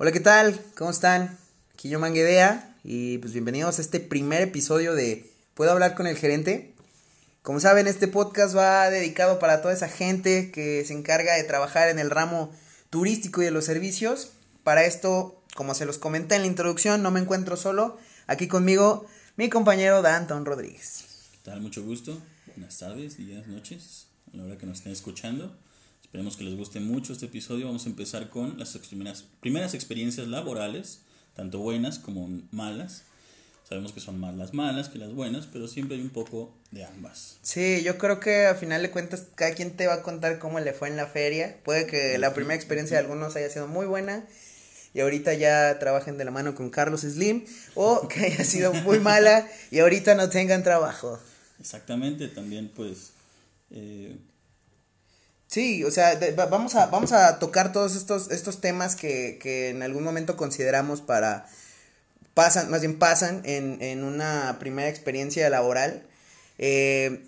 Hola, ¿qué tal? ¿Cómo están? Aquí yo Manguedea y pues bienvenidos a este primer episodio de ¿Puedo hablar con el gerente? Como saben, este podcast va dedicado para toda esa gente que se encarga de trabajar en el ramo turístico y de los servicios. Para esto, como se los comenté en la introducción, no me encuentro solo. Aquí conmigo mi compañero Danton Rodríguez. ¿Qué tal? Mucho gusto. Buenas tardes, días, noches, a la hora que nos estén escuchando. Esperemos que les guste mucho este episodio. Vamos a empezar con las primeras, primeras experiencias laborales, tanto buenas como malas. Sabemos que son más las malas que las buenas, pero siempre hay un poco de ambas. Sí, yo creo que a final de cuentas cada quien te va a contar cómo le fue en la feria. Puede que la primera experiencia de algunos haya sido muy buena y ahorita ya trabajen de la mano con Carlos Slim o que haya sido muy mala y ahorita no tengan trabajo. Exactamente, también pues... Eh, Sí, o sea, de- vamos, a, vamos a tocar todos estos, estos temas que, que en algún momento consideramos para, pasan, más bien pasan en, en una primera experiencia laboral. Eh,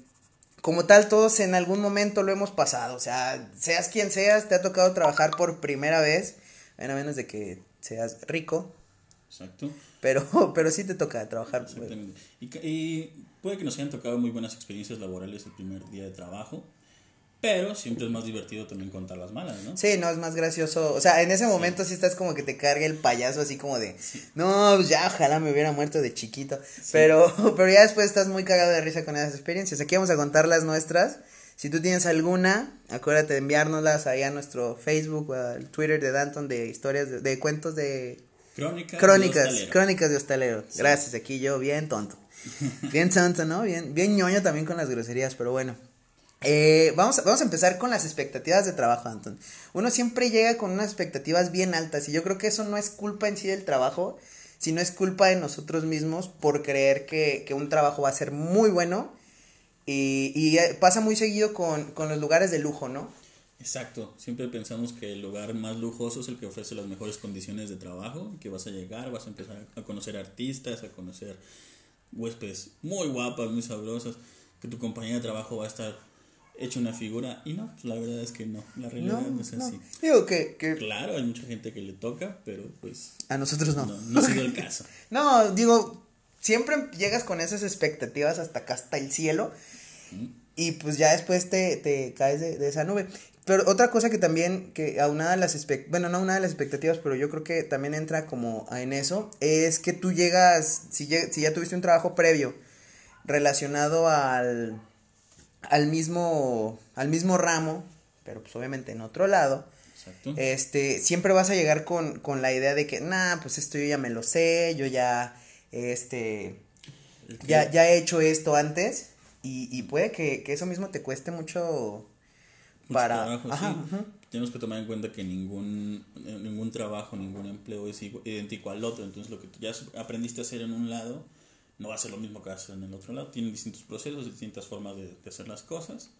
como tal, todos en algún momento lo hemos pasado, o sea, seas quien seas, te ha tocado trabajar por primera vez, a menos de que seas rico, exacto. pero, pero sí te toca trabajar. Exactamente. Y, y puede que nos hayan tocado muy buenas experiencias laborales el primer día de trabajo, pero siempre es más divertido también contar las malas, ¿no? Sí, no, es más gracioso. O sea, en ese momento sí, estás como que te carga el payaso así como de, no, pues ya, ojalá me hubiera muerto de chiquito. Pero, pero ya después estás muy cagado de risa con esas experiencias. Aquí vamos a contar las nuestras. Si tú tienes alguna, acuérdate de enviárnoslas ahí a nuestro Facebook o al Twitter de Danton de historias, de, de cuentos de Crónicas. de crónicas, hostalero. crónicas de hostalero. Gracias, aquí yo bien tonto. Bien tonto, ¿no? Bien, bien ñoño también con las groserías, pero bueno. Eh, vamos, a, vamos a empezar con las expectativas de trabajo, Anton. Uno siempre llega con unas expectativas bien altas y yo creo que eso no es culpa en sí del trabajo, sino es culpa de nosotros mismos por creer que, que un trabajo va a ser muy bueno y, y, eh, pasa muy seguido con, con los lugares de lujo, ¿no? Exacto, siempre pensamos que el lugar más lujoso es el que ofrece las mejores condiciones de trabajo, que vas a llegar, vas a empezar a conocer artistas, a conocer huéspedes muy guapas, muy sabrosas, que tu compañía de trabajo va a estar hecha una figura y no, pues la verdad es que no, la realidad no, es no. así. Digo que, que Claro, hay mucha gente que le toca, pero pues a nosotros no. no, no ha sido el caso. No, digo, siempre llegas con esas expectativas hasta acá, hasta el cielo. Y pues ya después te, te caes de, de esa nube. Pero otra cosa que también, que aunada a las expectativas, bueno, no aunada a las expectativas, pero yo creo que también entra como en eso, es que tú llegas, si, lleg- si ya tuviste un trabajo previo relacionado al, al mismo, al mismo ramo, pero pues obviamente en otro lado, Exacto. este, siempre vas a llegar con, con la idea de que, nah, pues esto yo ya me lo sé, yo ya, este, ya, ya he hecho esto antes y, y puede que, que eso mismo te cueste mucho mucho para... trabajo, Ajá, sí. ajá. Tenemos que tomar en cuenta que ningún, ningún trabajo, ningún empleo es idéntico al otro. Entonces, lo que tú ya aprendiste a hacer en un lado no va a ser lo mismo que hacer en el otro lado. Tienen distintos procesos, distintas formas de, hacer las cosas.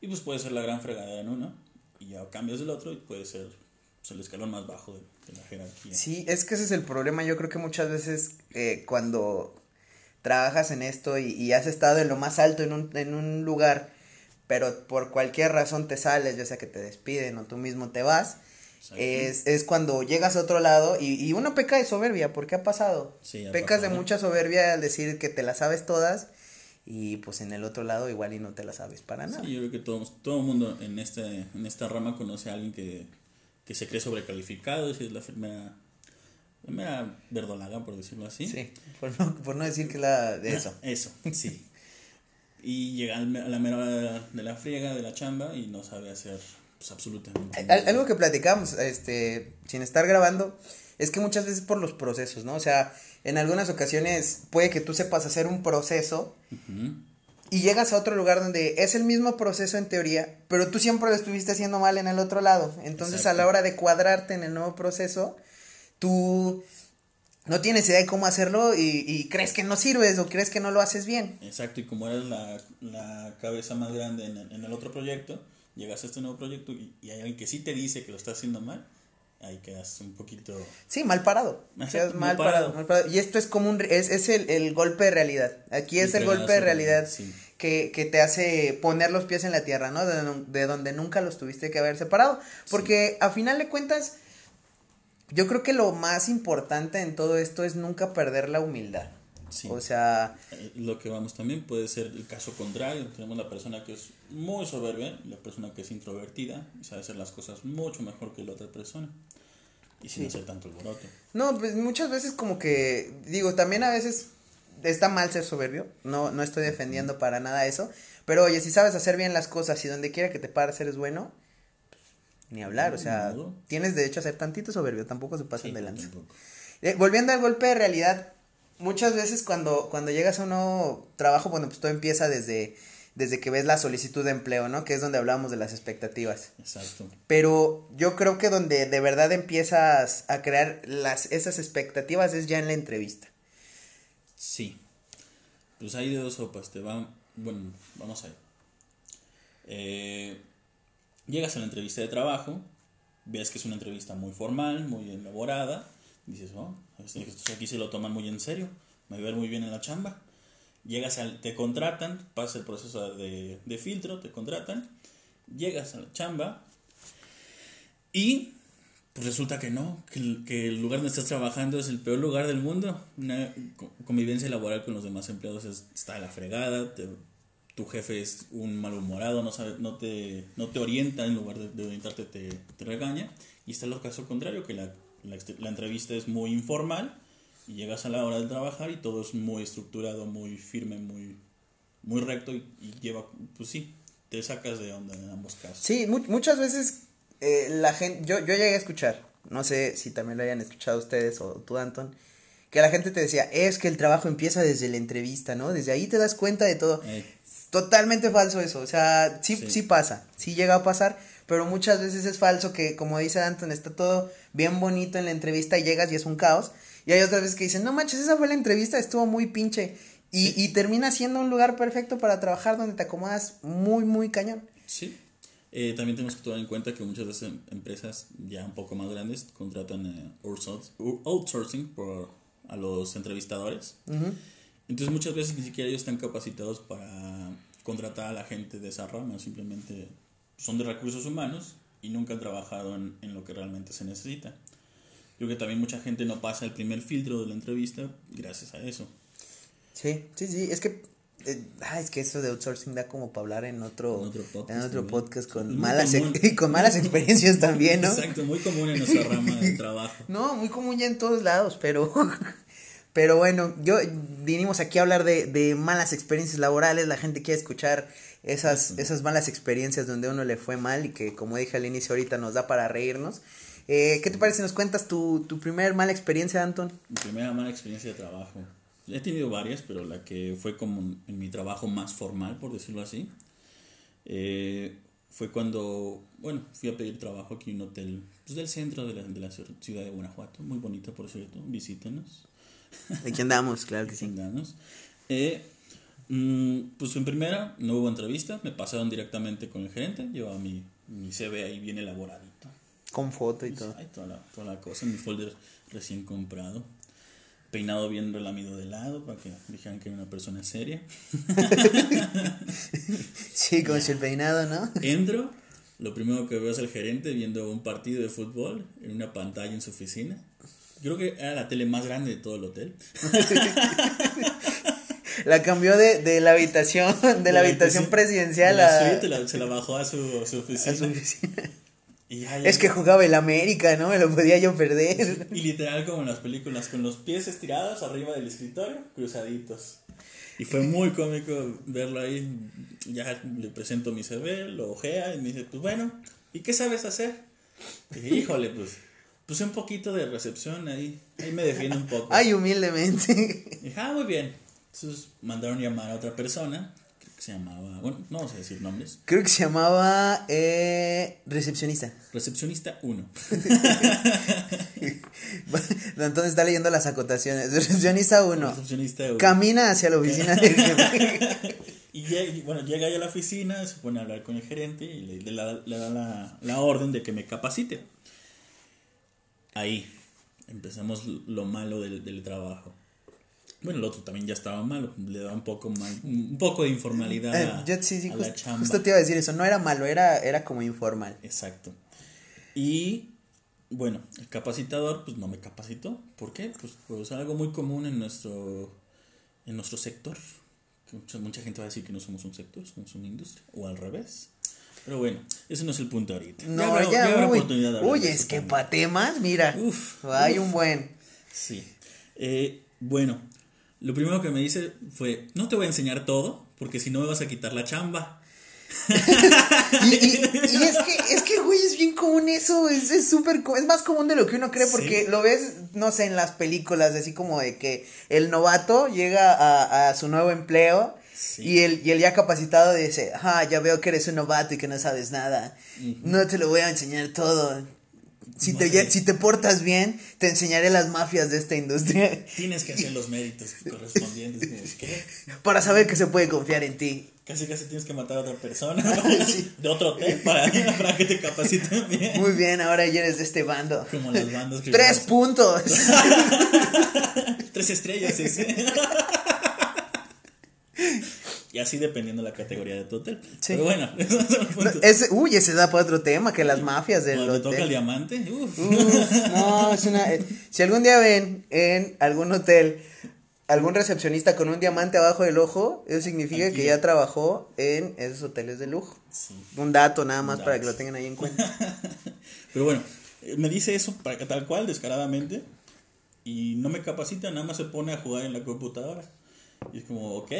Y pues puede ser la gran fregadera en uno y ya cambias del otro y puede ser pues, el escalón más bajo de, la jerarquía. Sí, es que ese es el problema. Yo creo que muchas veces eh, cuando trabajas en esto y, y has estado en lo más alto en un, en un lugar, pero por cualquier razón te sales, ya sea que te despiden o tú mismo te vas. Es, es cuando llegas a otro lado y, y uno peca de soberbia, ¿por qué ha pasado? Sí, ha Pecas de mucha soberbia al decir que te las sabes todas y pues en el otro lado igual y no te las sabes para nada. Sí, yo creo que todo, todo el mundo en, este, en esta rama conoce a alguien que, que se cree sobrecalificado, esa es la primera, la primera verdolaga, por decirlo así. Sí, por no, por no decir que la de eso. Eso, sí. Y llega a la mera la, de la friega, de la chamba, y no sabe hacer pues, absolutamente. Algo que platicamos, este, sin estar grabando, es que muchas veces por los procesos, ¿no? O sea, en algunas ocasiones puede que tú sepas hacer un proceso y llegas a otro lugar donde es el mismo proceso en teoría, pero tú siempre lo estuviste haciendo mal en el otro lado. Entonces, a la hora de cuadrarte en el nuevo proceso, tú no tienes idea de cómo hacerlo y, y crees que no sirves o crees que no lo haces bien. Exacto, y como eres la, la cabeza más grande en el, en el otro proyecto, llegas a este nuevo proyecto y, y hay alguien que sí te dice que lo está haciendo mal, ahí quedas un poquito... Sí, mal parado. Quedas mal mal parado. parado. mal parado. Y esto es como un, es, es el, el golpe de realidad. Aquí es el golpe de realidad sí. que, que te hace poner los pies en la tierra, ¿no? De, de donde nunca los tuviste que haber separado. Porque a final de cuentas, yo creo que lo más importante en todo esto es nunca perder la humildad. Sí. O sea, Eh, Lo que vamos también puede ser el caso contrario. Tenemos la persona que es muy soberbia, la persona que es introvertida y sabe hacer las cosas mucho mejor que la otra persona. Y sin Sí. hacer tanto alboroto. no, pues muchas veces como que, digo, también a veces está mal ser soberbio, no, no estoy defendiendo para nada eso, pero oye, si sabes hacer bien las cosas y donde quiera que te pares eres bueno, pues, ni hablar, o No, sea, ni modo. tienes derecho a ser tantito soberbio, tampoco se pasen Sí, de lanza. tampoco. Eh, volviendo al golpe de realidad, muchas veces cuando, cuando llegas a un nuevo trabajo, bueno, pues todo empieza desde, desde que ves la solicitud de empleo, ¿no? Que es donde hablamos de las expectativas. Exacto. Pero yo creo que donde de verdad empiezas a crear las, esas expectativas es ya en la entrevista. Sí. Pues hay de dos sopas. Te van. Bueno, vamos a ver. Eh, llegas a la entrevista de trabajo. Ves que es una entrevista muy formal, muy elaborada. Dices, oh, estos aquí se lo toman muy en serio. Me ver muy bien en la chamba. Llegas al. Te contratan. Pasa el proceso de, de filtro. Te contratan. Llegas a la chamba. Y pues resulta que no, que que el lugar donde estás trabajando es el peor lugar del mundo. Una co- convivencia laboral con los demás empleados es- está a la fregada. tu jefe es un malhumorado, no, sabe, no, te, no te orienta en lugar de, de orientarte, te, te regaña. Y está el caso contrario, que la, la, entrevista es muy informal y llegas a la hora de trabajar y todo es muy estructurado, muy firme, muy, muy recto y, y lleva, pues sí, te sacas de onda en ambos casos. Sí, mu- muchas veces eh, la gente, yo, yo llegué a escuchar, no sé si también lo hayan escuchado ustedes o tú, Anton, que la gente te decía, es que el trabajo empieza desde la entrevista, ¿no? Desde ahí te das cuenta de todo. Eh, Totalmente falso eso, o sea, sí, sí, Sí. pasa, sí llega a pasar, pero muchas veces es falso que, como dice Anton, está todo bien bonito en la entrevista y llegas y es un caos. Y hay otras veces que dicen, no manches, esa fue la entrevista, estuvo muy pinche. Y, y termina siendo un lugar perfecto para trabajar donde te acomodas muy, muy cañón. Sí. Eh, también tenemos que tomar en cuenta que muchas veces em- empresas ya un poco más grandes contratan eh, outsourcing por, a los entrevistadores. Entonces muchas veces ni siquiera ellos están capacitados para contratar a la gente de esa rama, simplemente son de recursos humanos y nunca han trabajado en, en lo que realmente se necesita. Yo creo que también mucha gente no pasa el primer filtro de la entrevista gracias a eso. Sí, sí, sí, es que eh, ah, es que eso de outsourcing da como para hablar en otro, En otro podcast en otro también. podcast con Muy malas con malas experiencias también, ¿no? Exacto, muy común en nuestra rama de trabajo. No, muy común ya en todos lados, pero pero bueno, yo vinimos aquí a hablar de, de malas experiencias laborales, la gente quiere escuchar esas, esas malas experiencias donde a uno le fue mal y que como dije al inicio ahorita nos da para reírnos. Eh, ¿Qué te parece si nos cuentas tu, tu primer mala experiencia, Anton? Mi primera mala experiencia de trabajo. He tenido varias, pero la que fue como en mi trabajo más formal, por decirlo así, eh, fue cuando, bueno, fui a pedir trabajo aquí en un hotel pues, del centro de la, de la ciudad de Guanajuato, muy bonito por cierto, visítenos, Aquí andamos, claro que sí. síganos. Eh, mm, pues en primera no hubo entrevista, me pasaron directamente con el gerente, llevaba mi, mi CV ahí bien elaboradito. Con foto y todo. Ay, toda la, toda la cosa, mi folder recién comprado. Peinado bien relamido de lado para que dijeran que era una persona seria. Sí, con el peinado, ¿no? Entro, lo primero que veo es el gerente viendo un partido de fútbol en una pantalla en su oficina. Creo que era la tele más grande de todo el hotel. La cambió de, de la habitación, de la habitación presidencial La a, la- se la bajó a su, a su oficina. a su oficina. Y, ya- Es que jugaba el América, ¿no? Me lo podía yo perder. y literal como en las películas, con los pies estirados arriba del escritorio, cruzaditos. Y fue muy cómico verlo ahí. Ya le presento mi CV, lo ojea y me dice, pues bueno, ¿y qué sabes hacer? Y dije, híjole, pues, pues un poquito de recepción ahí, ahí me defiende un poco. Ay, humildemente. Y dije, ah, muy bien. Entonces mandaron llamar a otra persona, creo que se llamaba, bueno, no vamos a decir nombres, Creo que se llamaba eh, recepcionista. recepcionista 1. Entonces está leyendo las acotaciones. Recepcionista 1. Recepcionista 1. Camina hacia la oficina. Y, llega- bueno, llega ahí a la oficina, se pone a hablar con el gerente y le, le da, le da la, la orden de que me capacite. Ahí empezamos lo malo del, del trabajo. Bueno, el otro también ya estaba malo, le da un poco mal, un poco de informalidad Eh, a, yo sí, sí, a just- la chamba. justo te iba a decir eso. No era malo, era, era como informal. Exacto. Y bueno, el capacitador pues no me capacitó. ¿Por qué? Pues, pues algo muy común en nuestro, en nuestro sector. Mucha, mucha gente va a decir que no somos un sector, somos una industria. O al revés. Pero bueno, ese no es el punto ahorita. No, habrá- ya, habrá uy, oportunidad de uy, es que también. pa' temas, mira, Uf, hay un buen. Sí. Eh, bueno, lo primero que me dice fue, no te voy a enseñar todo, porque si no me vas a quitar la chamba. Y, y- y es que, es que, güey, es bien común eso, es es súper, co- es más común de lo que uno cree, porque Sí. lo ves, no sé, en las películas, así como de que el novato llega a, a su nuevo empleo Sí. y, el, y el ya capacitado dice, ah, ya veo que eres un novato y que no sabes nada, no te lo voy a enseñar todo. Si te, si te portas bien, te enseñaré las mafias de esta industria Tienes que hacer los méritos correspondientes. para saber que se puede confiar en ti. Casi casi tienes que matar a otra persona de otro hotel para, para que te capaciten bien. Muy bien, ahora ya eres de este bando. Como las bandas Tres puntos. Tres estrellas ese. Y así dependiendo la categoría de tu hotel. Sí. Pero bueno, punto. Ese, uy, ese da para otro tema, que las mafias del Cuando te toca el hotel. diamante, uf. Uf, no, es una... eh, Si algún día ven en algún hotel algún recepcionista con un diamante abajo del ojo, eso significa Aquí. que ya trabajó en esos hoteles de lujo. Sí. Un dato nada más para que lo tengan ahí en cuenta. Pero bueno, eh, me dice eso para que tal cual, descaradamente. Y no me capacita, nada más se pone a jugar en la computadora. Y es como, ok.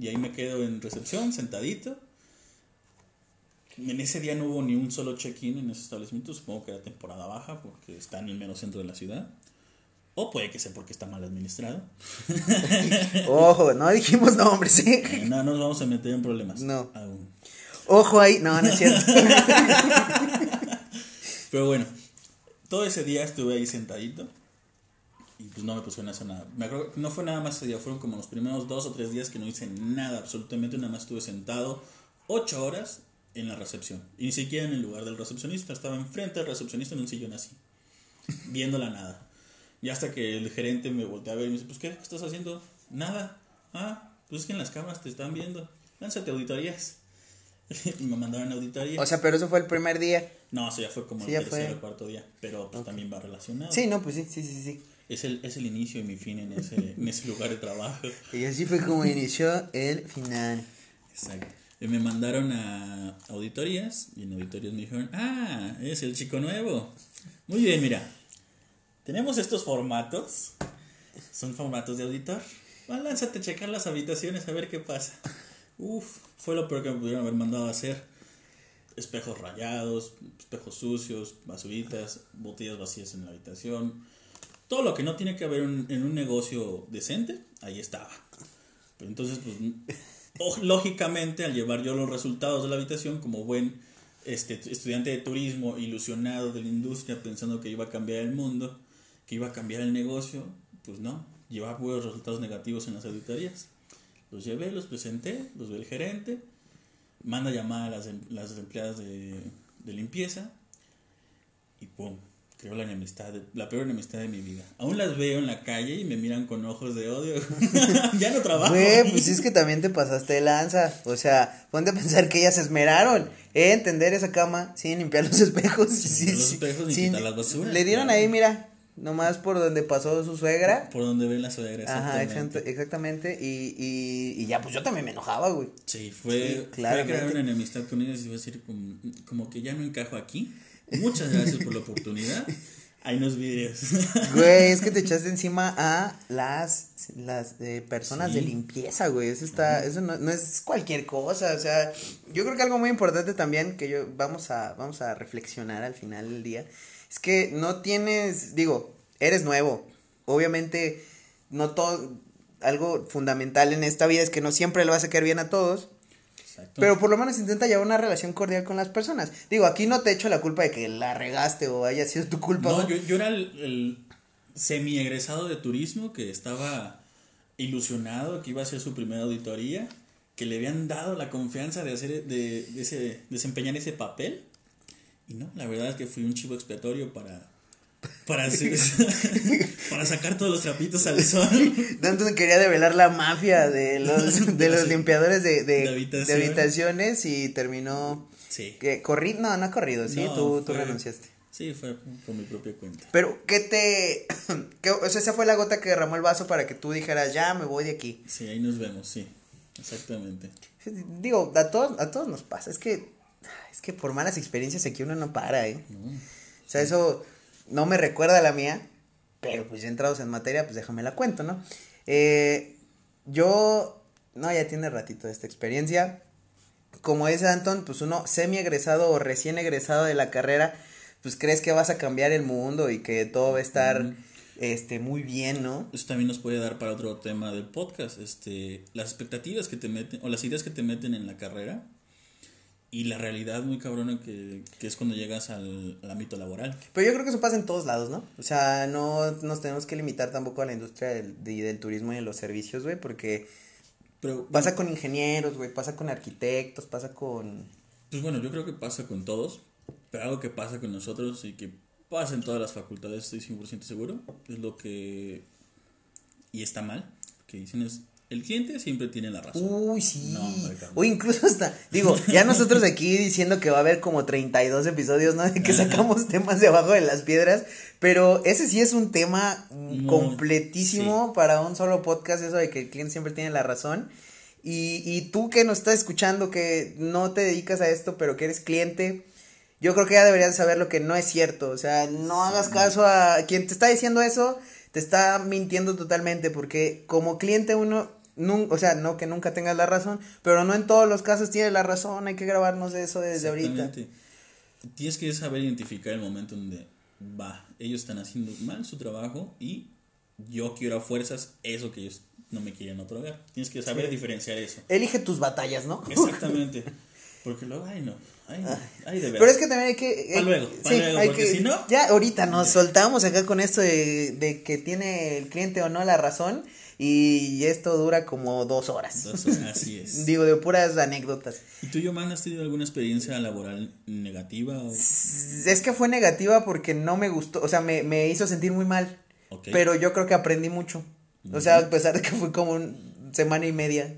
Y ahí me quedo en recepción, sentadito. En ese día no hubo ni un solo check-in en ese establecimiento. Supongo que era temporada baja porque está en el mero centro de la ciudad. O puede que sea porque está mal administrado. Ojo, no dijimos nombres, ¿sí? Eh, no nos vamos a meter en problemas. No. Aún. Ojo ahí, no, no es cierto. Pero bueno, todo ese día estuve ahí sentadito y pues no me pusieron a hacer nada. Me acuerdo que no fue nada más ese día, fueron como los primeros dos o tres días que no hice nada, absolutamente nada más estuve sentado ocho horas en la recepción. Y ni siquiera en el lugar del recepcionista, estaba enfrente del recepcionista en un sillón así, viendo la nada. Y hasta que el gerente me voltea a ver y me dice, pues ¿qué estás haciendo? Nada. Ah, pues es que en las cámaras te están viendo. Lánzate auditorías. y me mandaron auditorías. O sea, pero eso fue el primer día. No, eso ya fue como Sí, el tercer o cuarto día, pero pues también va relacionado. Sí, no, pues sí, sí, sí, sí. Es el, es el inicio y mi fin en ese, en ese lugar de trabajo. Y así fue como inició el final. Exacto. Y me mandaron a auditorías y en auditorías me dijeron, ah, es el chico nuevo. Muy bien, mira, tenemos estos formatos, son formatos de auditor. Ah, lánzate a checar las habitaciones a ver qué pasa. Uf, fue lo peor que me pudieron haber mandado a hacer. Espejos rayados, espejos sucios, basuritas, botellas vacías en la habitación. Todo lo que no tiene que haber en, un negocio decente, ahí estaba. Entonces, pues, lógicamente, al llevar yo los resultados de la habitación como buen este, estudiante de turismo, ilusionado de la industria, pensando que iba a cambiar el mundo, que iba a cambiar el negocio, pues no, llevaba puros resultados negativos en las auditorías. Los llevé, los presenté, los ve el gerente, manda a llamar a las, em- las empleadas de, de limpieza y pum, creo la enemistad, de- la peor enemistad de mi vida. Aún las veo en la calle y me miran con ojos de odio. ya no trabajo. Güey, pues es que también te pasaste de lanza. O sea, ponte a pensar que ellas se esmeraron en tender esa cama sin limpiar los espejos. Sí, limpiar los espejos ni quitar las basuras, Le dieron claro. ahí, mira, nomás por donde pasó su suegra. Por donde ven la suegra. Ajá, exactamente. exact- exactamente. Y, y, y ya, pues yo también me enojaba, güey. Sí, fue, Sí, fue crear una enemistad con ellos y iba a decir como, como que ya no encajo aquí. Muchas gracias por la oportunidad. Hay unos videos. Güey, es que te echaste encima a las, las eh, personas Sí. de limpieza, güey. Eso está, eso no, no es cualquier cosa. O sea, yo creo que algo muy importante también que yo vamos a, vamos a reflexionar al final del día. Es que no tienes, digo, eres nuevo. Obviamente, no todo, algo fundamental en esta vida es que no siempre le vas a caer bien a todos. Exacto. Pero por lo menos intenta llevar una relación cordial con las personas. Digo, aquí no te echo la culpa de que la regaste o haya sido tu culpa. no, yo, yo era el, el semi-egresado de turismo que estaba ilusionado que iba a hacer su primera auditoría, que le habían dado la confianza de hacer de, de ese, desempeñar ese papel. Y no, la verdad es que fui un chivo expiatorio para para hacer- para sacar todos los trapitos al sol. Danton quería develar la mafia de los, de los limpiadores de, de, De habitación. de habitaciones y terminó. Sí. Que, corri no, no ha corrido, sí, No, tú, tú fue- renunciaste. Sí, fue por mi propia cuenta. Pero, ¿qué te...? qué- o sea, esa fue la gota que derramó el vaso para que tú dijeras, ya, me voy de aquí. Sí, ahí nos vemos, sí. Exactamente. Digo, a todos, a todos nos pasa. Es que, es que por malas experiencias aquí uno no para, ¿eh? No. O sea, eso no me recuerda a la mía, pero pues ya entrados en materia, pues déjame la cuento, ¿no? Eh, yo, no, ya tiene ratito de esta experiencia. Como dice Anton, pues uno semi egresado o recién egresado de la carrera, pues crees que vas a cambiar el mundo y que todo va a estar, este, muy bien, ¿no? Eso también nos puede dar para otro tema del podcast, este, las expectativas que te meten, o las ideas que te meten en la carrera, y la realidad muy cabrona que, que es cuando llegas al, al ámbito laboral. Pero yo creo que eso pasa en todos lados, ¿no? O sea, no nos tenemos que limitar tampoco a la industria del, de- del turismo y de los servicios, güey, porque Pero pasa con ingenieros, güey, pasa con arquitectos, pasa con... Pues bueno, yo creo que pasa con todos, pero algo que pasa con nosotros y que pasa en todas las facultades, estoy 100% seguro, es lo que... Y está mal, que dicen es, el cliente siempre tiene la razón. Uy, sí. No, o incluso hasta, digo, ya nosotros aquí diciendo que va a haber como 32 episodios, ¿no? De que sacamos temas de abajo de las piedras, pero ese sí es un tema Muy- completísimo para un solo podcast, eso de que el cliente siempre tiene la razón. Y, y tú que nos estás escuchando, que no te dedicas a esto, pero que eres cliente, yo creo que ya deberías saber lo que no es cierto. O sea, no hagas caso a quien te está diciendo eso, te está mintiendo totalmente, porque como cliente uno, nun- o sea, no que nunca tengas la razón, pero no en todos los casos tienes la razón, hay que grabarnos de eso desde ahorita. Tienes que saber identificar el momento donde va, ellos están haciendo mal su trabajo y yo quiero a fuerzas eso que ellos no me quieren otorgar. Tienes que saber diferenciar eso. Elige tus batallas, ¿no? Exactamente. Porque luego, ay no, ay, no, ay de Pero veras. es que también hay que... Pa' hay- luego, pa' luego, hay porque que- si no- Ya ahorita nos soltamos acá con esto de, de que tiene el cliente o no la razón y esto dura como dos horas. Entonces, así es. Digo, de puras anécdotas. ¿Y tú, Yoman, has tenido alguna experiencia laboral negativa? O... Es que fue negativa porque no me gustó, o sea, me, me hizo sentir muy mal. Pero yo creo que aprendí mucho. O sea, a pesar de que fue como un- semana y media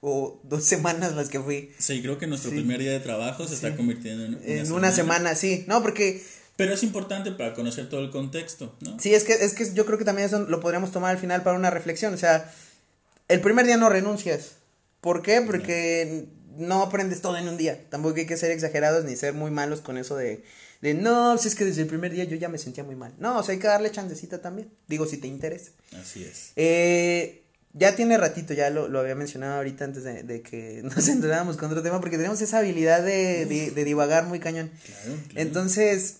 o dos semanas las que fui. Sí, creo que nuestro Sí. primer día de trabajo se está convirtiendo en una, En una semana, sí. No, porque Pero es importante para conocer todo el contexto, ¿no? sí, es que, es que yo creo que también eso lo podríamos tomar al final para una reflexión. O sea, el primer día no renuncias. ¿Por qué? Porque no aprendes todo en un día. Tampoco hay que ser exagerados ni ser muy malos con eso de, de no, si es que desde el primer día yo ya me sentía muy mal. No, o sea, hay que darle chancecita también. Digo, si te interesa. Así es. Eh, ya tiene ratito, ya lo, lo había mencionado ahorita antes de, de que nos entrenáramos con otro tema, porque tenemos esa habilidad de, de, de divagar muy cañón. Claro. claro. Entonces,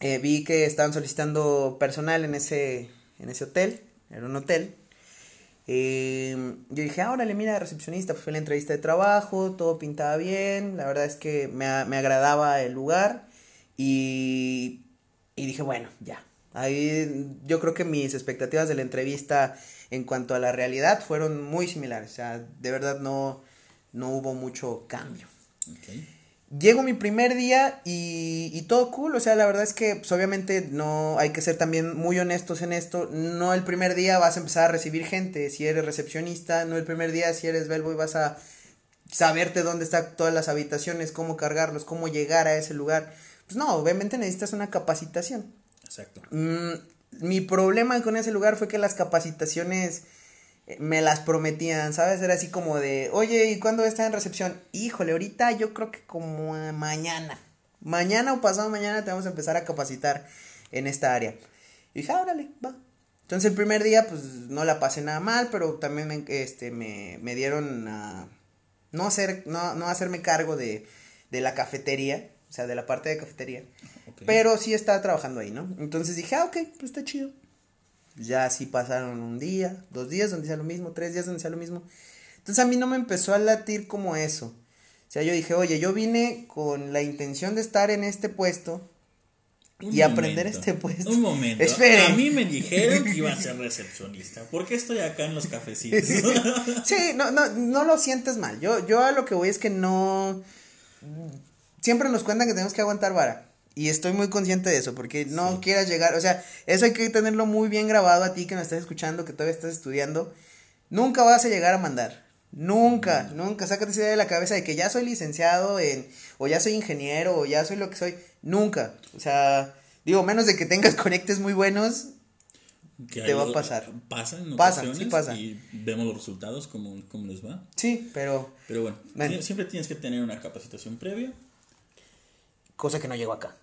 eh, vi que estaban solicitando personal en ese, en ese hotel, era un hotel. Eh, yo dije, ah, órale, mira, recepcionista, pues fue la entrevista de trabajo, todo pintaba bien, la verdad es que me, me agradaba el lugar y, y dije, bueno, ya. Ahí yo creo que mis expectativas de la entrevista en cuanto a la realidad fueron muy similares, o sea, de verdad no, no hubo mucho cambio. Ok. Llego mi primer día y, y todo cool, o sea, la verdad es que pues, obviamente no hay que ser también muy honestos en esto, no el primer día vas a empezar a recibir gente, si eres recepcionista, no el primer día si eres bellboy vas a saberte dónde están todas las habitaciones, cómo cargarlos, cómo llegar a ese lugar. Pues no, obviamente necesitas una capacitación. Exacto. Mm, mi problema con ese lugar fue que las capacitaciones me las prometían, ¿sabes? Era así como de, oye, ¿y cuándo está en recepción? Híjole, ahorita yo creo que como mañana. Mañana o pasado mañana te vamos a empezar a capacitar en esta área. Y dije, ah, órale, va. Entonces el primer día, pues no la pasé nada mal, pero también me, este, me, me dieron a no, hacer, no, no hacerme cargo de, de la cafetería, o sea, de la parte de cafetería. Pero sí estaba trabajando ahí, ¿no? Entonces dije, ah, ok, pues está chido. Ya así pasaron un día, dos días donde sea lo mismo, tres días donde sea lo mismo. Entonces a mí no me empezó a latir como eso. O sea, yo dije, oye, yo vine con la intención de estar en este puesto Un y aprender este puesto. Un momento. Esperen. A mí me dijeron que iba a ser recepcionista. ¿Por qué estoy acá en los cafecitos? Sí, no, no, no lo sientes mal. Yo, yo a lo que voy es que no. Siempre nos cuentan que tenemos que aguantar vara. Y estoy muy consciente de eso, porque no Sí. quieras llegar. O sea, eso hay que tenerlo muy bien grabado a ti que nos estás escuchando, que todavía estás estudiando. Nunca vas a llegar a mandar. Nunca, nunca, sácate esa idea de la cabeza de que ya soy licenciado en, o ya soy ingeniero, o ya soy lo que soy. Nunca. O sea, digo, menos de que tengas conectes muy buenos, Que Te va a pasar. Pasa en Pasa, ocasiones sí pasa. Y vemos los resultados, cómo, cómo les va. sí, pero Pero bueno, Bueno. sie- siempre tienes que tener una capacitación previa. cosa que no llegó acá.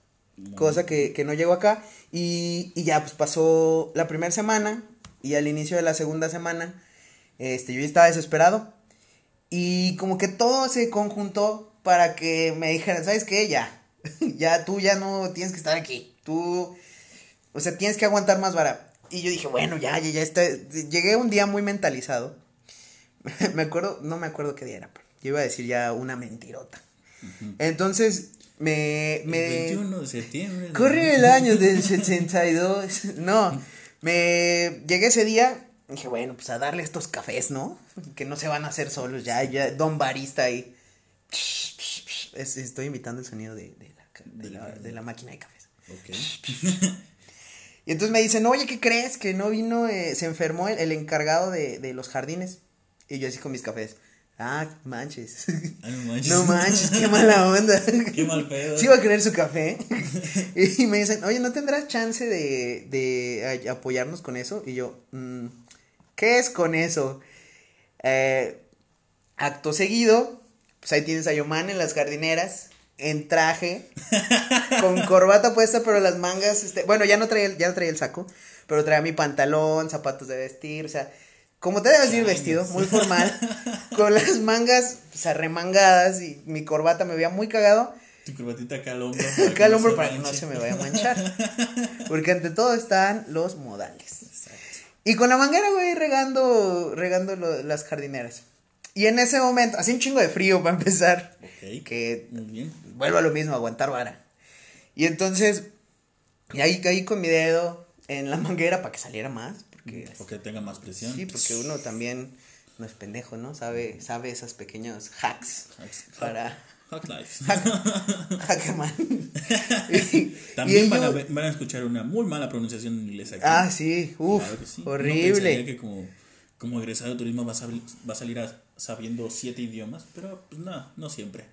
Cosa que, que no llegó acá. Y, y ya, pues pasó la primera semana. Y al inicio de la segunda semana, este, yo ya estaba desesperado. Y como que todo se conjuntó para que me dijeran, ¿sabes qué? Ya. ya tú ya no tienes que estar aquí. Tú, o sea, tienes que aguantar más vara. Y yo dije, bueno, ya, ya, ya está. Llegué un día muy mentalizado. me acuerdo, no me acuerdo qué día era. pero Yo iba a decir ya una mentirota. Entonces, me... me... El 21 de septiembre. Corre el año del 72. No, me llegué ese día. Dije, bueno, pues a darle estos cafés, ¿no? Que no se van a hacer solos, ya, ya, Don Barista ahí. Es- estoy imitando el sonido de, de la, ca- de la- de la máquina de cafés. Ok. Y entonces me dicen, oye, ¿qué crees? Que no vino, eh, se enfermó el, el encargado de, de los jardines. Y yo así con mis cafés. Ah, manches. Ah, no manches. No manches, qué mala onda. Qué mal pedo. Sí iba a querer su café. y me dicen, oye, ¿no tendrás chance de, de apoyarnos con eso? Y yo, "Mm, ¿qué es con eso? Eh, acto seguido, pues ahí tienes a Yoman en las jardineras, en traje, con corbata puesta, pero las mangas, este, bueno, ya no traía, ya no traía el saco, pero traía mi pantalón, zapatos de vestir, o sea, como te debes ir vestido, muy formal, con las mangas, pues, arremangadas y mi corbata me veía muy cagado. Tu corbatita acá al hombro. Acá al hombro para que no se me vaya a manchar. Porque ante todo están los modales. Y con la manguera, güey, regando, regando lo- las jardineras. Y en ese momento, así un chingo de frío para empezar. Ok. Que Muy bien. vuelvo a lo mismo, aguantar vara. Y entonces, y ahí caí con mi dedo en la manguera para que saliera más. Porque, Porque tenga más presión. sí, porque uno también no es pendejo, ¿no? Sabe, sabe esos pequeños hacks Hacks- para Hack life. Hackerman. También y van, a, yo- ver- van a escuchar una muy mala pronunciación en inglés aquí. Ah, sí, uff, Claro que sí. Horrible. que como, como egresado de turismo va a, sab- va a salir a- sabiendo siete idiomas, pero pues no, no siempre.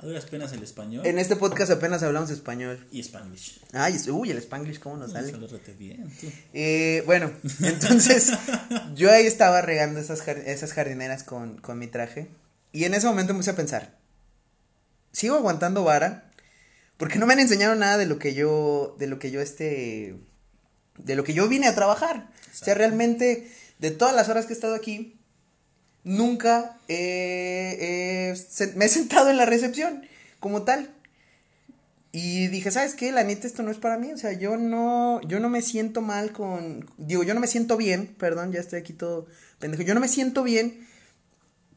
A duras penas el español En este podcast apenas hablamos español. y Spanish. Ay, uy, el Spanglish, ¿cómo nos sale? Bien, tú. Eh, bueno, entonces yo ahí estaba regando esas, esas jardineras con, con mi traje. Y en ese momento me puse a pensar, ¿sigo aguantando vara? Porque no me han enseñado nada de lo que yo, de lo que yo este, de lo que yo vine a trabajar. O sea, realmente, de todas las horas que he estado aquí, nunca he se- me he sentado en la recepción como tal. Y dije, ¿sabes qué? La neta, esto no es para mí. O sea, yo no, yo no me siento mal con. Digo, yo no me siento bien. Perdón, ya estoy aquí todo pendejo. Yo no me siento bien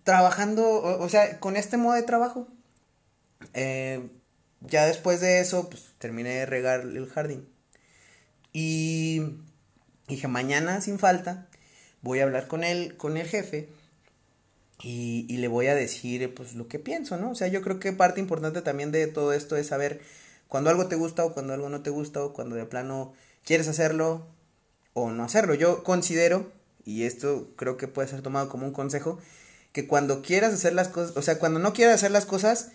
trabajando, o, o sea, con este modo de trabajo. Eh, ya después de eso, pues terminé de regar el jardín. Y dije, mañana sin falta, voy a hablar con él, con el jefe. Y, y le voy a decir, pues, lo que pienso, ¿no? O sea, yo creo que parte importante también de todo esto es saber cuando algo te gusta o cuando algo no te gusta o cuando de plano quieres hacerlo o no hacerlo. Yo considero, y esto creo que puede ser tomado como un consejo, que cuando quieras hacer las cosas, o sea, cuando no quieras hacer las cosas,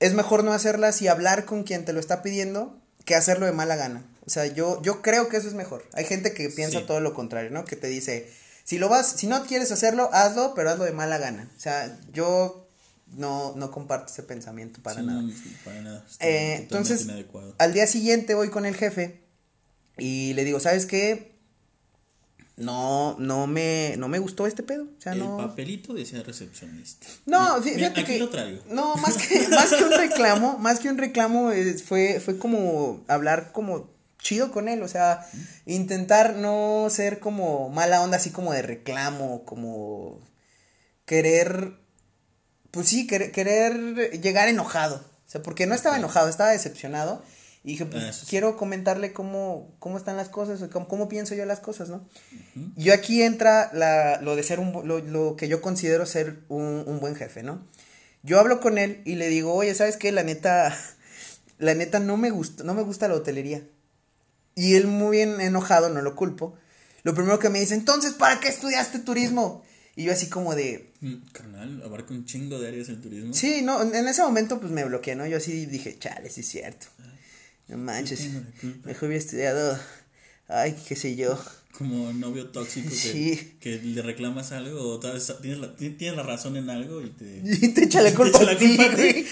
es mejor no hacerlas y hablar con quien te lo está pidiendo que hacerlo de mala gana. O sea, yo, yo creo que eso es mejor. Hay gente que piensa Sí. todo lo contrario, ¿no? Que te dice, si lo vas, si no quieres hacerlo, hazlo, pero hazlo de mala gana. O sea, yo no, no comparto ese pensamiento para Sí, nada. no, para nada. Eh, entonces, inadecuado. al día siguiente voy con el jefe y le digo, ¿sabes qué? No, no me, no me gustó este pedo. O sea, el no. papelito decía recepcionista. No, mira, fíjate aquí que. lo traigo. No, más que, más que un reclamo, más que un reclamo, eh, fue, fue como hablar como chido con él. O sea, intentar no ser como mala onda, así como de reclamo, como querer. Pues sí, querer, querer llegar enojado. O sea, porque no estaba enojado, estaba decepcionado. Y dije, pues sí. quiero comentarle cómo, cómo están las cosas, o cómo, cómo pienso yo las cosas, ¿no? Y aquí entra la, lo de ser un, lo que yo considero ser un, un buen jefe, ¿no? Yo hablo con él y le digo, oye, ¿sabes qué? La neta, la neta no me gusta, no me gusta la hotelería. Y él muy bien enojado, no lo culpo. Lo primero que me dice, entonces, ¿para qué estudiaste turismo? Y yo así como de... Mm, carnal, abarca un chingo de áreas el turismo. Sí, no, en ese momento pues me bloqueé, ¿no? Yo así dije, chale, sí es cierto. No manches, mejor hubiera estudiado, ay, qué sé yo. Como novio tóxico que, que le reclamas algo o tal vez tienes la, tienes la razón en algo y te... Y te echa la culpa, a ti,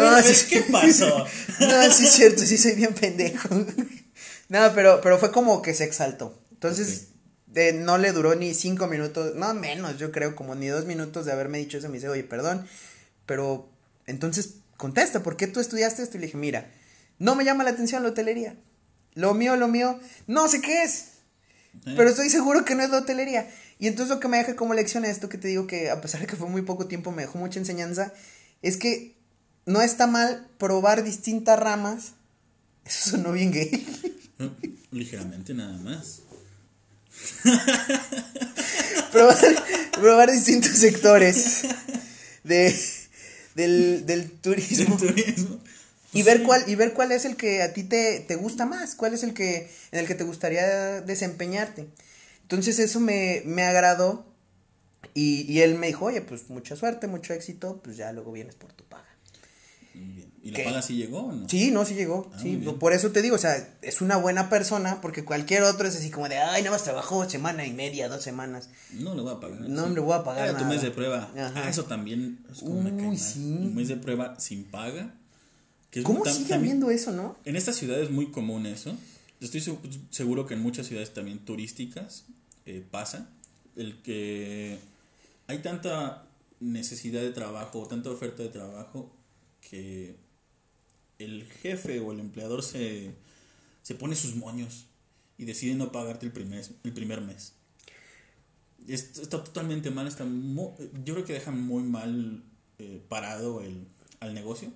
no, ¿qué pasó? no, sí es cierto, sí soy bien pendejo. no, pero, pero fue como que se exaltó. Entonces, no le duró ni cinco minutos, no menos, yo creo, como ni dos minutos de haberme dicho eso. Me dice, oye, perdón, pero entonces contesta, ¿por qué tú estudiaste esto? Y le dije, mira, no me llama la atención la hotelería. Lo mío, lo mío, no sé qué es. Pero estoy seguro que no es la hotelería. Y entonces lo que me deja como lección esto que te digo que a pesar de que fue muy poco tiempo me dejó mucha enseñanza, es que no está mal probar distintas ramas. Eso sonó bien gay. Ligeramente nada más. probar, distintos sectores de, del, turismo. Y ver cuál, y ver cuál es el que a ti te, te, gusta más, cuál es el que, en el que te gustaría desempeñarte. Entonces eso me, me agradó y, y él me dijo, oye, pues mucha suerte, mucho éxito, pues ya luego vienes por tu paga. ¿Y la paga sí llegó o no? Sí, no, sí llegó. Ah, sí, por eso te digo, o sea, es una buena persona, porque cualquier otro es así como de, ay, nada más trabajó semana y media, dos semanas. No le voy a pagar. No le voy a pagar. Era tu mes de prueba. Ah, eso también es como Uy, sí. Un mes de prueba sin paga. ¿Cómo sigue habiendo eso, no? En esta ciudad es muy común eso. Estoy seguro que en muchas ciudades también turísticas eh, pasa. El que hay tanta necesidad de trabajo, tanta oferta de trabajo, que el jefe o el empleador se, se pone sus moños y decide no pagarte el primer, el primer mes. Está, totalmente mal, está yo creo que deja muy mal eh, parado el, al negocio.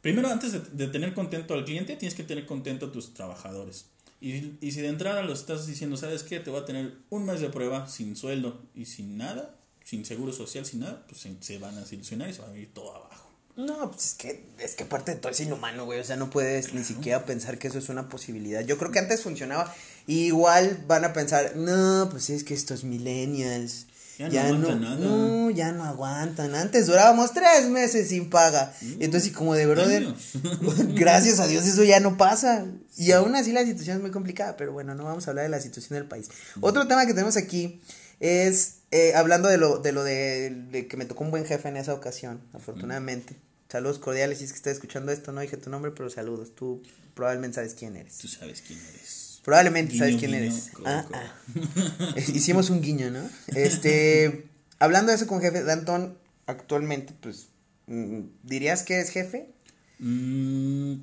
Primero, antes de, tener contento al cliente, tienes que tener contento a tus trabajadores. Y, y si de entrada lo estás diciendo, ¿sabes qué? Te voy a tener un mes de prueba sin sueldo y sin nada, sin seguro social, sin nada, pues se, se van a desilusionar y se van a ir todo abajo. No, pues es que, es que aparte de todo es inhumano, güey. O sea, no puedes ni siquiera pensar que eso es una posibilidad. Yo creo que antes funcionaba. igual van a pensar, no, pues es que estos millennials. Ya, no, no, ya no aguantan. Antes durábamos tres meses sin paga. Mm. Entonces, como de verdad, gracias a Dios eso ya no pasa. Y aún así la situación es muy complicada. Pero bueno, no vamos a hablar de la situación del país. Otro tema que tenemos aquí es eh, hablando de lo, de lo de, que me tocó un buen jefe en esa ocasión, afortunadamente. Saludos cordiales si es que estás escuchando esto, no dije tu nombre, pero saludos. Tú probablemente sabes quién eres. Tú sabes quién eres. Probablemente sabes quién eres. Ah, ah. Hicimos un guiño, ¿no? Este, hablando de eso con jefe, Dantón, actualmente, pues, mm, ¿dirías que es jefe? Mm,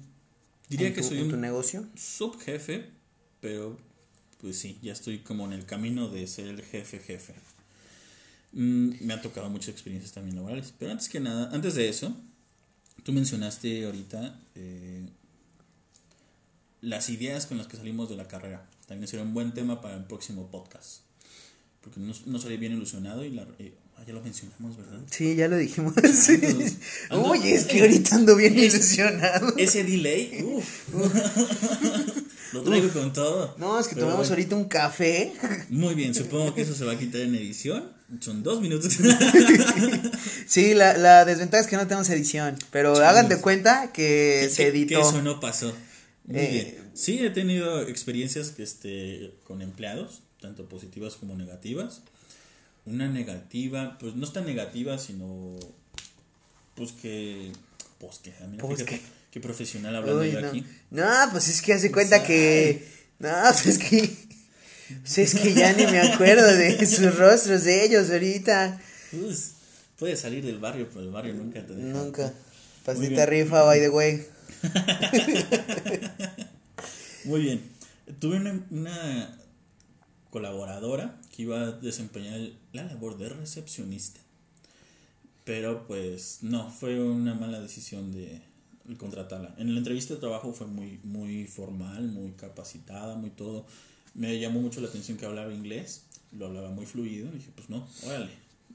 diría que soy un tu negocio? subjefe, pero pues sí, ya estoy como en el camino de ser el jefe jefe. Mm, me han tocado muchas experiencias también laborales, pero antes que nada, antes de eso, Tú mencionaste ahorita eh, las ideas con las que salimos de la carrera. También sería un buen tema para el próximo podcast. Porque no, no salí bien ilusionado y la, eh, ya lo mencionamos, ¿verdad? Sí, ya lo dijimos. Uy, es que ahorita ando bien ilusionado. Ese delay, uff. lo traigo con todo. No, es que tomamos ahorita un café. Muy bien, supongo que eso se va a quitar en edición. Son dos minutos. sí, la, la, desventaja es que no tenemos edición. Pero hagan de cuenta que, se editó. Que eso no pasó. Muy eh, bien. Sí, he tenido experiencias este, con empleados, tanto positivas como negativas. Una negativa, pues no es tan negativa, sino. Pues que. Pues que, a mí, pues que, qué profesional hablando yo no. aquí. No, pues es que hace cuenta que. No, pues es que pues es que ya ni me acuerdo de sus rostros de ellos ahorita. Pues, puedes salir del barrio, pero el barrio nunca te deja. Nunca. Pasita rifa, by the way. Muy bien. Tuve una, una, colaboradora que iba a desempeñar la labor de recepcionista. Pero pues no, fue una mala decisión de contratarla. En la entrevista de trabajo fue muy, muy formal, muy capacitada, muy todo me llamó mucho la atención que hablaba inglés, lo hablaba muy fluido, y dije, pues no, órale,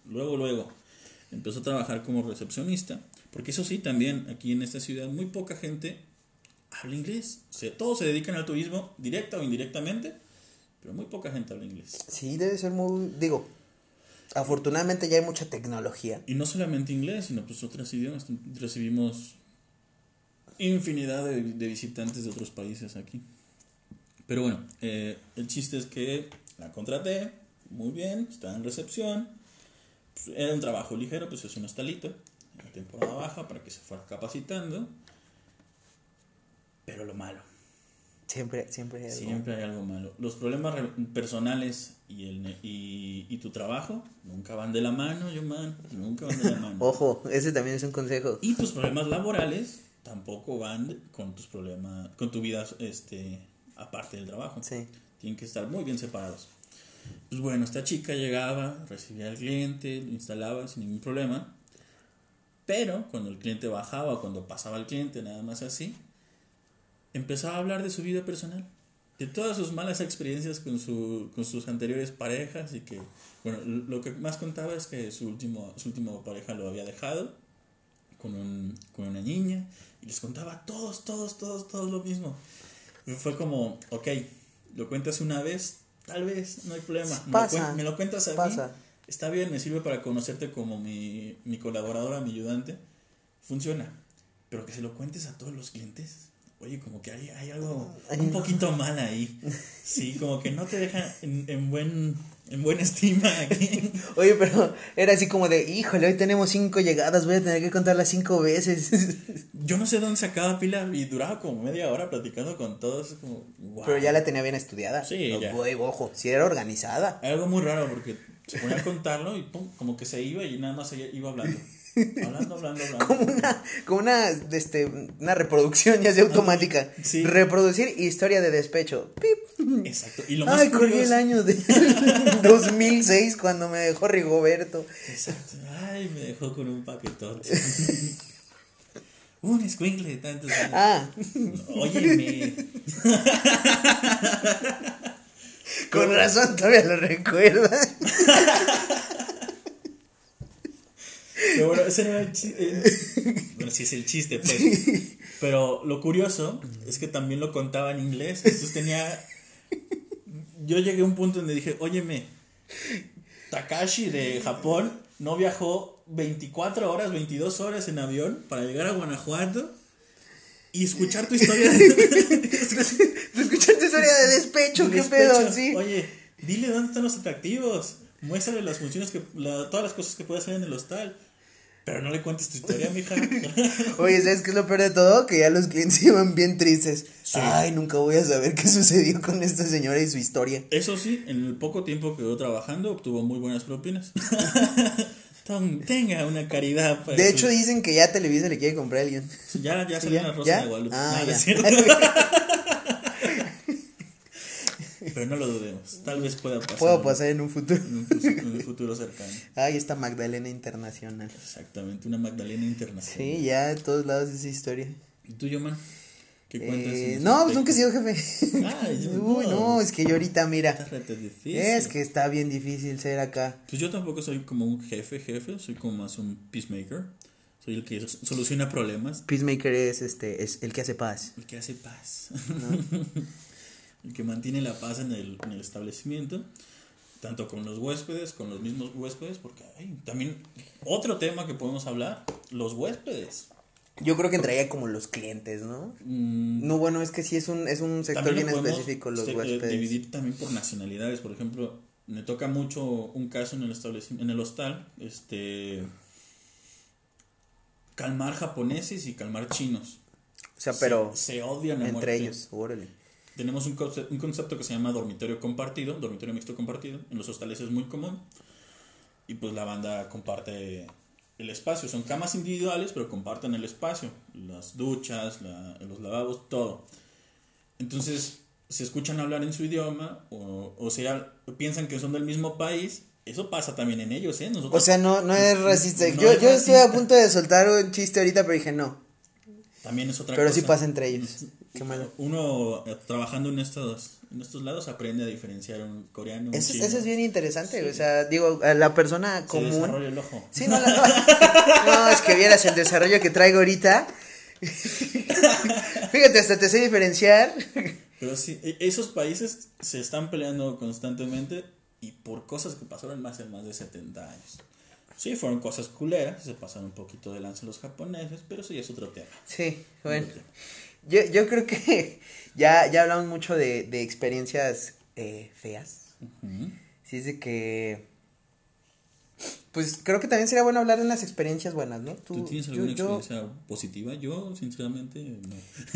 luego, luego. Empezó a trabajar como recepcionista, porque eso sí, también aquí en esta ciudad muy poca gente habla inglés. O sea, todos se dedican al turismo, directa o indirectamente, pero muy poca gente habla inglés. Sí, debe ser muy, digo, afortunadamente ya hay mucha tecnología. Y no solamente inglés, sino pues otros idiomas. Recibimos infinidad de, visitantes de otros países aquí. Pero bueno, eh, el chiste es que la contraté, muy bien, estaba en recepción. Pues, era un trabajo ligero, pues es un hostalito, en temporada baja, para que se fuera capacitando. Pero lo malo. Siempre, siempre hay algo. Siempre hay algo malo. Los problemas personales y, el, y, y tu trabajo nunca van de la mano, yo man. Nunca van de la mano. Ojo, ese también es un consejo. Y tus problemas laborales tampoco van con tus problemas, con tu vida este, aparte del trabajo. Sí. Tienen que estar muy bien separados. Pues bueno, esta chica llegaba, recibía al cliente, lo instalaba sin ningún problema. Pero cuando el cliente bajaba, cuando pasaba el cliente, nada más así, empezaba a hablar de su vida personal, de todas sus malas experiencias con, su, con sus anteriores parejas y que, bueno, lo que más contaba es que su último, su último pareja lo había dejado con, un, con una niña y les contaba a todos, todos, todos, todos lo mismo. Y fue como, ok, lo cuentas una vez, tal vez, no hay problema. Me, lo, Pasa, me lo cuentas a pasa. mí, está bien, me sirve para conocerte como mi, mi colaboradora, mi ayudante, funciona. Pero que se lo cuentes a todos los clientes, oye, como que hay, hay algo un poquito mal ahí. Sí, como que no te dejan en, en buen, en buena estima aquí. Oye, pero era así como de, híjole, hoy tenemos cinco llegadas, voy a tener que contarlas cinco veces. Yo no sé dónde sacaba pila y duraba como media hora platicando con todos. Como, wow. Pero ya la tenía bien estudiada. Sí, ya. Güey, ojo, si era organizada. Algo muy raro porque se ponía a contarlo y pum, como que se iba y nada más iba hablando. Hablando, hablando, hablando. Como una, como una, este, una reproducción ya sea automática. Sí. Reproducir historia de despecho. Pip. Exacto. Y lo más Ay, corrí curioso- el año de 2006 cuando me dejó Rigoberto. Exacto. Ay, me dejó con un paquetón. un escuincle de tantos años. Ah, Óyeme. con razón todavía lo recuerda. Pero bueno, ese no era el chiste. Bueno, sí es el chiste, pues. Pero lo curioso es que también lo contaba en inglés. Entonces tenía. Yo llegué a un punto donde dije, óyeme, Takashi de Japón no viajó 24 horas, 22 horas en avión para llegar a Guanajuato y escuchar tu historia de, ¿Tú escuchaste historia de despecho? de ¿Qué despecho. pedo? Sí. Oye, dile dónde están los atractivos. Muéstrale las funciones que. la- todas las cosas que puede hacer en el hostal. Pero no le cuentes tu historia, mija. Oye, ¿sabes qué es lo peor de todo? Que ya los clientes iban bien tristes. Sí. Ay, nunca voy a saber qué sucedió con esta señora y su historia. Eso sí, en el poco tiempo que duró trabajando obtuvo muy buenas propinas. Tom, Tenga una caridad para De su- hecho, dicen que ya Televisa le quiere comprar a alguien. ya, ya ¿Sí, salió rosa ¿Ya? de Guadalupe. Ah, no ya. Pero no lo dudemos. Tal vez pueda pasar. Puedo pasar en un futuro. En un, futuro cercano. Ay, esta Magdalena Internacional. Exactamente, una Magdalena internacional. Sí, ya en todos lados esa historia. ¿Y tú, Yoman? ¿Qué cuentas? Eh, no, pues nunca he sido jefe. Ay, Uy, no, es que yo ahorita, Está mira. Es que está bien difícil ser acá. Pues yo tampoco soy como un jefe, jefe. Soy como más un peacemaker. Soy el que soluciona problemas. Peacemaker es este, es el que hace paz. El que hace paz. el que mantiene la paz en el, en el establecimiento. Tanto con los huéspedes, con los mismos huéspedes. Porque hay también otro tema que podemos hablar. Los huéspedes. Yo creo que entraría como los clientes, ¿no? Mm, No, bueno, es que sí es un, es un sector también bien lo específico, los eh, huéspedes. dividir también por nacionalidades. Por ejemplo, me toca mucho un caso en el establecimiento, en el hostal. Este. Calmar japoneses y calmar chinos. O sea, pero se, se odian a entre muerte. ellos, órale. Tenemos un conce- un concepto que se llama dormitorio compartido, dormitorio mixto compartido. En los hostales es muy común. Y pues la banda comparte el espacio. Son camas individuales, pero comparten el espacio. Las duchas, la- los lavabos, todo. Entonces, se escuchan hablar en su idioma o, o sea, piensan que son del mismo país. Eso pasa también en ellos, ¿eh? Nosotros, O sea, no, no es racista. No yo es yo estoy a racista. punto de soltar un chiste ahorita, pero dije no. también es otra Pero cosa. sí pasa entre ellos. Qué malo. Uno eh, trabajando en estos, en estos lados aprende a diferenciar un coreano. un Eso, chino. eso es bien interesante. O sea, digo, la persona Se común. desarrolla el ojo. Sí, no, la- no, no, es que vieras el desarrollo que traigo ahorita. Fíjate, hasta te sé diferenciar Pero sí, e- esos países se están peleando constantemente y por cosas que pasaron hace más de 70 años. Sí, fueron cosas culeras, se pasaron un poquito de lanza los japoneses, pero eso ya es otro tema. Sí, bueno. Yo, yo creo que ya, ya hablamos mucho de, de experiencias eh, feas. Sí, es de que. Pues creo que también sería bueno hablar de unas experiencias buenas, ¿no? ¿Tú tienes alguna yo- experiencia positiva? Yo, sinceramente,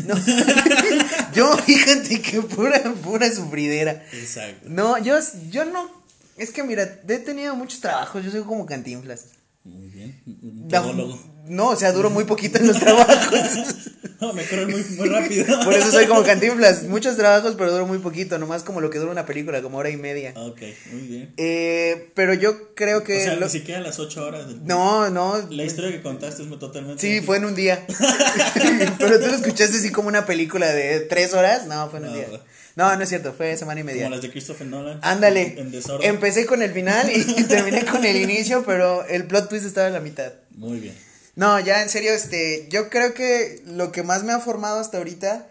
no. No. yo, fíjate que pura, pura sufridera. Exacto. No, yo, yo no. Es que mira, he tenido muchos trabajos, yo soy como cantinflas. Muy bien. Un todólogo. No, o sea, duro muy poquito en los trabajos. No, me corren muy, muy rápido. Por eso soy como cantinflas. Muchos trabajos, pero duro muy poquito, nomás como lo que dura una película, como hora y media. Ok, muy bien. Eh, pero yo creo que. o sea, lo- ni siquiera las 8 horas. del- No, no. La historia que contaste es totalmente. Sí, fue en un día. pero tú lo escuchaste así como una película de tres horas. No, fue en un No, día. No, no es cierto, fue semana y media. Como las de Christopher Nolan. Ándale. En desorden. Empecé con el final y terminé con el inicio, pero el plot twist estaba en la mitad. Muy bien. No, ya en serio, este, yo creo que lo que más me ha formado hasta ahorita,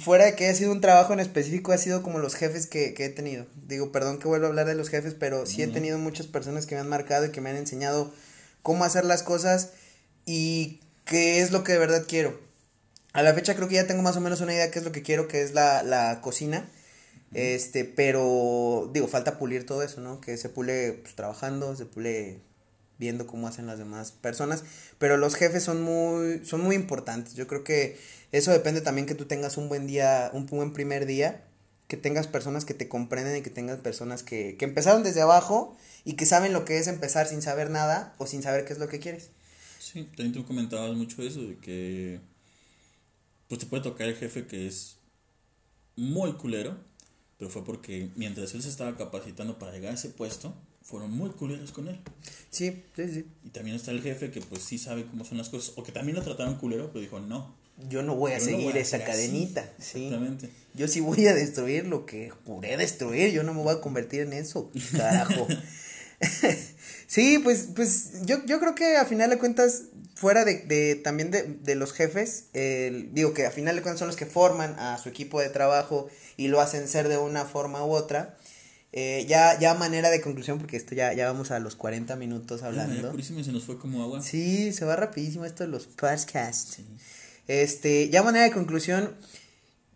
fuera de que haya sido un trabajo en específico, ha sido como los jefes que, que he tenido. Digo, perdón que vuelvo a hablar de los jefes, pero sí he tenido muchas personas que me han marcado y que me han enseñado cómo hacer las cosas y qué es lo que de verdad quiero. A la fecha creo que ya tengo más o menos una idea qué es lo que quiero, que es la, la cocina. Este, pero digo, falta pulir todo eso, ¿no? Que se pule pues, trabajando, se pule viendo cómo hacen las demás personas, pero los jefes son muy son muy importantes. Yo creo que eso depende también que tú tengas un buen día, un buen primer día, que tengas personas que te comprenden y que tengas personas que, que empezaron desde abajo y que saben lo que es empezar sin saber nada o sin saber qué es lo que quieres. Sí, también tú comentabas mucho eso, de que pues te puede tocar el jefe que es muy culero, pero fue porque mientras él se estaba capacitando para llegar a ese puesto, fueron muy culeros con él. Sí, sí, sí. Y también está el jefe que pues sí sabe cómo son las cosas, o que también lo trataron culero, pero dijo no. Yo no voy a no seguir voy a esa hacer así". cadenita, sí. Exactamente. Yo sí voy a destruir lo que juré destruir, yo no me voy a convertir en eso, carajo. sí, pues, pues yo, yo creo que a final de cuentas, fuera de, de también de, de los jefes, el- digo que a final de cuentas son los que forman a su equipo de trabajo y lo hacen ser de una forma u otra. Eh, ya, ya manera de conclusión, porque esto ya, ya vamos a los 40 minutos Ah, hablando. purísimo y se nos fue como agua. Sí, se va rapidísimo esto de los podcasts. Sí. Este, ya manera de conclusión,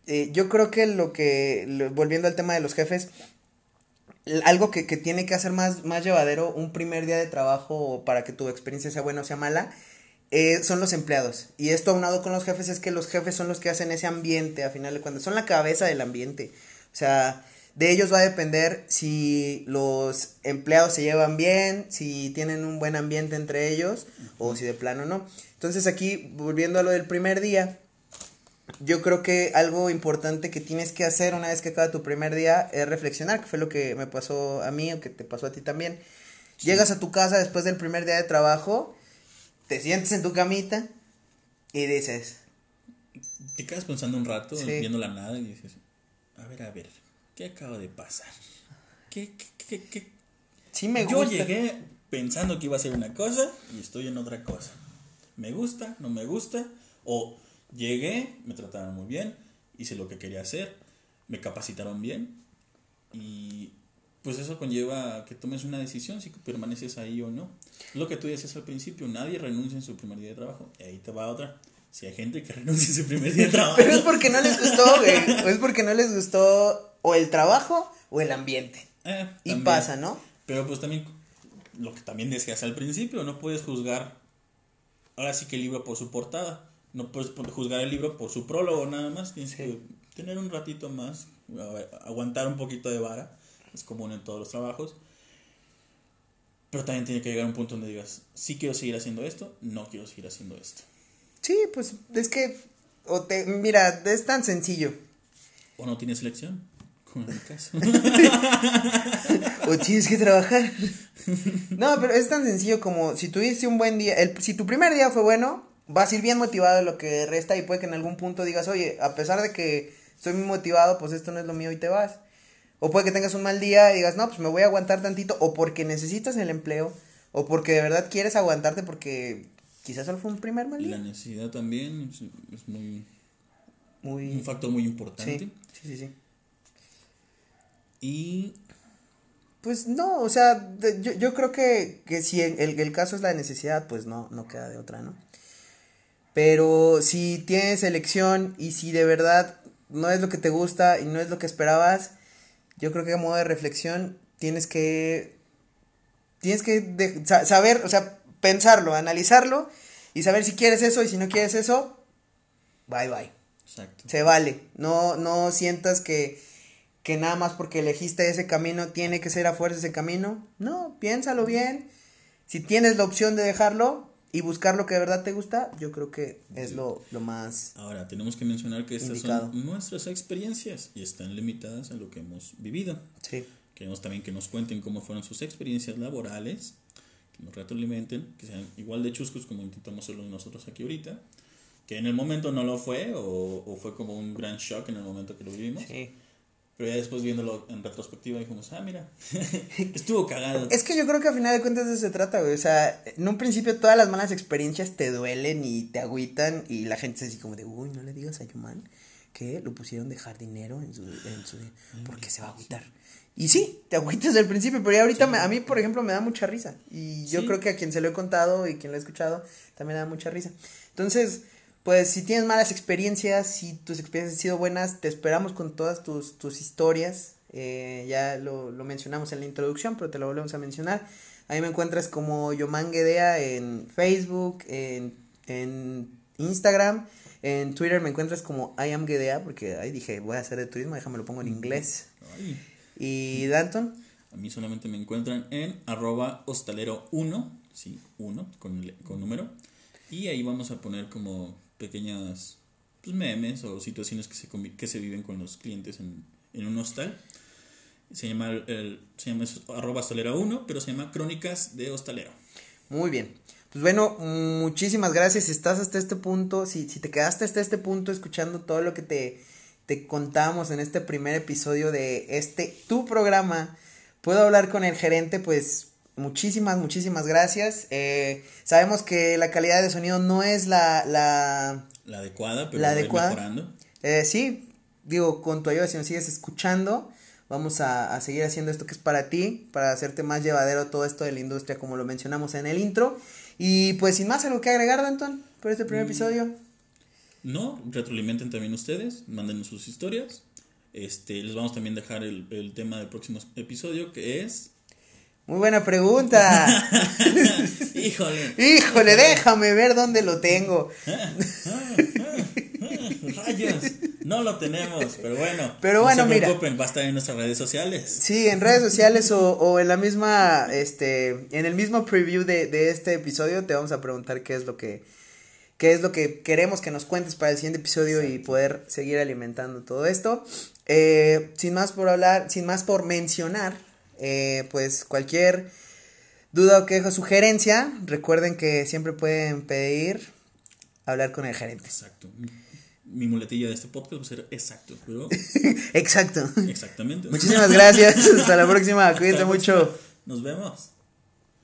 eh, yo creo que lo que, lo- volviendo al tema de los jefes, algo que, que tiene que hacer más, más llevadero un primer día de trabajo para que tu experiencia sea buena o sea mala, eh, son los empleados. Y esto aunado con los jefes es que los jefes son los que hacen ese ambiente, a final de cuentas, son la cabeza del ambiente. O sea, de ellos va a depender si los empleados se llevan bien, si tienen un buen ambiente entre ellos o si de plano no. Entonces aquí, volviendo a lo del primer día, yo creo que algo importante que tienes que hacer una vez que acaba tu primer día es reflexionar, que fue lo que me pasó a mí o que te pasó a ti también. Llegas a tu casa después del primer día de trabajo, te sientes en tu camita y dices, Te quedas pensando un rato, Sí. viendo la nada y dices, a ver, a ver, ¿qué acaba de pasar? ¿Qué, qué, qué, qué? sí me Yo gusta. llegué pensando que iba a ser una cosa y estoy en otra cosa. Me gusta, no me gusta, o llegué, me trataron muy bien, hice lo que quería hacer, me capacitaron bien y pues eso conlleva a que tomes una decisión si permaneces ahí o no. Lo que tú decías al principio, nadie renuncia en su primer día de trabajo. Y ahí te va otra. Si hay gente que renuncia en su primer día de trabajo. Pero es porque no les gustó, güey. O es porque no les gustó o el trabajo o el ambiente. Eh, Y pasa, ¿no? Pero pues también, lo que también decías al principio, no puedes juzgar, ahora sí que el libro por su portada, no puedes juzgar el libro por su prólogo nada más, tienes que tener un ratito más, a- aguantar un poquito de vara, es común en todos los trabajos, pero también tiene que llegar un punto donde digas, sí quiero seguir haciendo esto, no quiero seguir haciendo esto, Sí, pues es que, o te, mira, es tan sencillo. o no tienes elección, como en mi caso. O tienes que trabajar. No, pero es tan sencillo como si tuviste un buen día, el, si tu primer día fue bueno, vas a ir bien motivado de lo que resta y puede que en algún punto digas, oye, a pesar de que estoy muy motivado, pues esto no es lo mío y te vas. O puede que tengas un mal día y digas, no, pues me voy a aguantar tantito, o porque necesitas el empleo, o porque de verdad quieres aguantarte porque quizás solo fue un primer mal Y la día. necesidad también es, es muy... muy... Un factor muy importante. Sí, sí, sí. sí. Y Pues no, o sea, de- yo, yo creo que, que si el, el- el caso es la necesidad, pues no, no queda de otra, ¿no? Pero si tienes elección y si de verdad no es lo que te gusta y no es lo que esperabas, yo creo que a modo de reflexión tienes que, tienes que de- saber, o sea, pensarlo, analizarlo y saber si quieres eso y si no quieres eso, bye bye. exacto. Se vale. No, no sientas que, que nada más porque elegiste ese camino tiene que ser a fuerza ese camino. No, piénsalo bien. Si tienes la opción de dejarlo y buscar lo que de verdad te gusta, yo creo que es lo, lo más... Ahora, tenemos que mencionar que estas Indicado. son nuestras experiencias y están limitadas a lo que hemos vivido. Sí. Queremos también que nos cuenten cómo fueron sus experiencias laborales, que nos retroalimenten, que sean igual de chuscos como intentamos hacerlo nosotros aquí ahorita, que en el momento no lo fue o, o fue como un gran shock en el momento que lo vivimos, Sí. pero ya después viéndolo en retrospectiva dijimos, ah, mira, estuvo cagado. Es que yo creo que al final de cuentas de eso se trata, güey. O sea, en un principio todas las malas experiencias te duelen y te agüitan y la gente es así como de, uy, no le digas a Yuman que lo pusieron de jardinero en su... En su porque se va a agüitar. Y sí, te agüitas al principio, pero ya ahorita me- a mí, por ejemplo, me da mucha risa. Y yo Sí. creo que a quien se lo he contado y quien lo ha escuchado, también da mucha risa. Entonces, pues si tienes malas experiencias, si tus experiencias han sido buenas, te esperamos con todas tus, tus historias. Eh, ya lo, lo mencionamos en la introducción, pero te lo volvemos a mencionar. Ahí me encuentras como Yoman Guedea en Facebook, en, en Instagram, en Twitter me encuentras como I am Guedea, porque ahí dije, voy a hacer de turismo, déjame lo pongo en inglés. Ay, Y Danton, a mí solamente me encuentran en arroba hostalero1, sí, 1 con, con número, y ahí vamos a poner como pequeñas pues, memes o situaciones que se, que se viven con los clientes en, en un hostal. Se llama, el, se llama arroba hostalero1, pero se llama Crónicas de Hostalero. Muy bien. Pues bueno, muchísimas gracias. Si estás hasta este punto, si, si te quedaste hasta este punto escuchando todo lo que te, te contamos en este primer episodio de este tu programa, puedo hablar con el gerente, pues muchísimas, muchísimas gracias. Eh, sabemos que la calidad de sonido no es la, la, La adecuada, pero La adecuada. mejorando. eh, sí, digo, con tu ayuda, si nos sigues escuchando, vamos a, a seguir haciendo esto que es para ti, para hacerte más llevadero todo esto de la industria, como lo mencionamos en el intro. Y pues sin más, algo que agregar, Danton, por este primer episodio. No, retroalimenten también ustedes, mándenos sus historias. Este, les vamos también a dejar el, el tema del próximo episodio que es... Muy buena pregunta. Híjole, Híjole, déjame ver dónde lo tengo. rayos, no lo tenemos, pero bueno. Pero bueno, no se mira. va a estar en nuestras redes sociales. Sí, en redes sociales o, o en la misma, este, en el mismo preview de, de este episodio te vamos a preguntar qué es lo que, qué es lo que queremos que nos cuentes para el siguiente episodio y poder seguir alimentando todo esto. Eh, sin más por hablar, sin más por mencionar, eh, pues cualquier duda o queja o sugerencia, recuerden que siempre pueden pedir hablar con el gerente. Exacto. Mi muletilla de este podcast va a ser exacto, pero Exacto. exactamente. Muchísimas gracias. Hasta la próxima. Cuídense mucho. Nos vemos.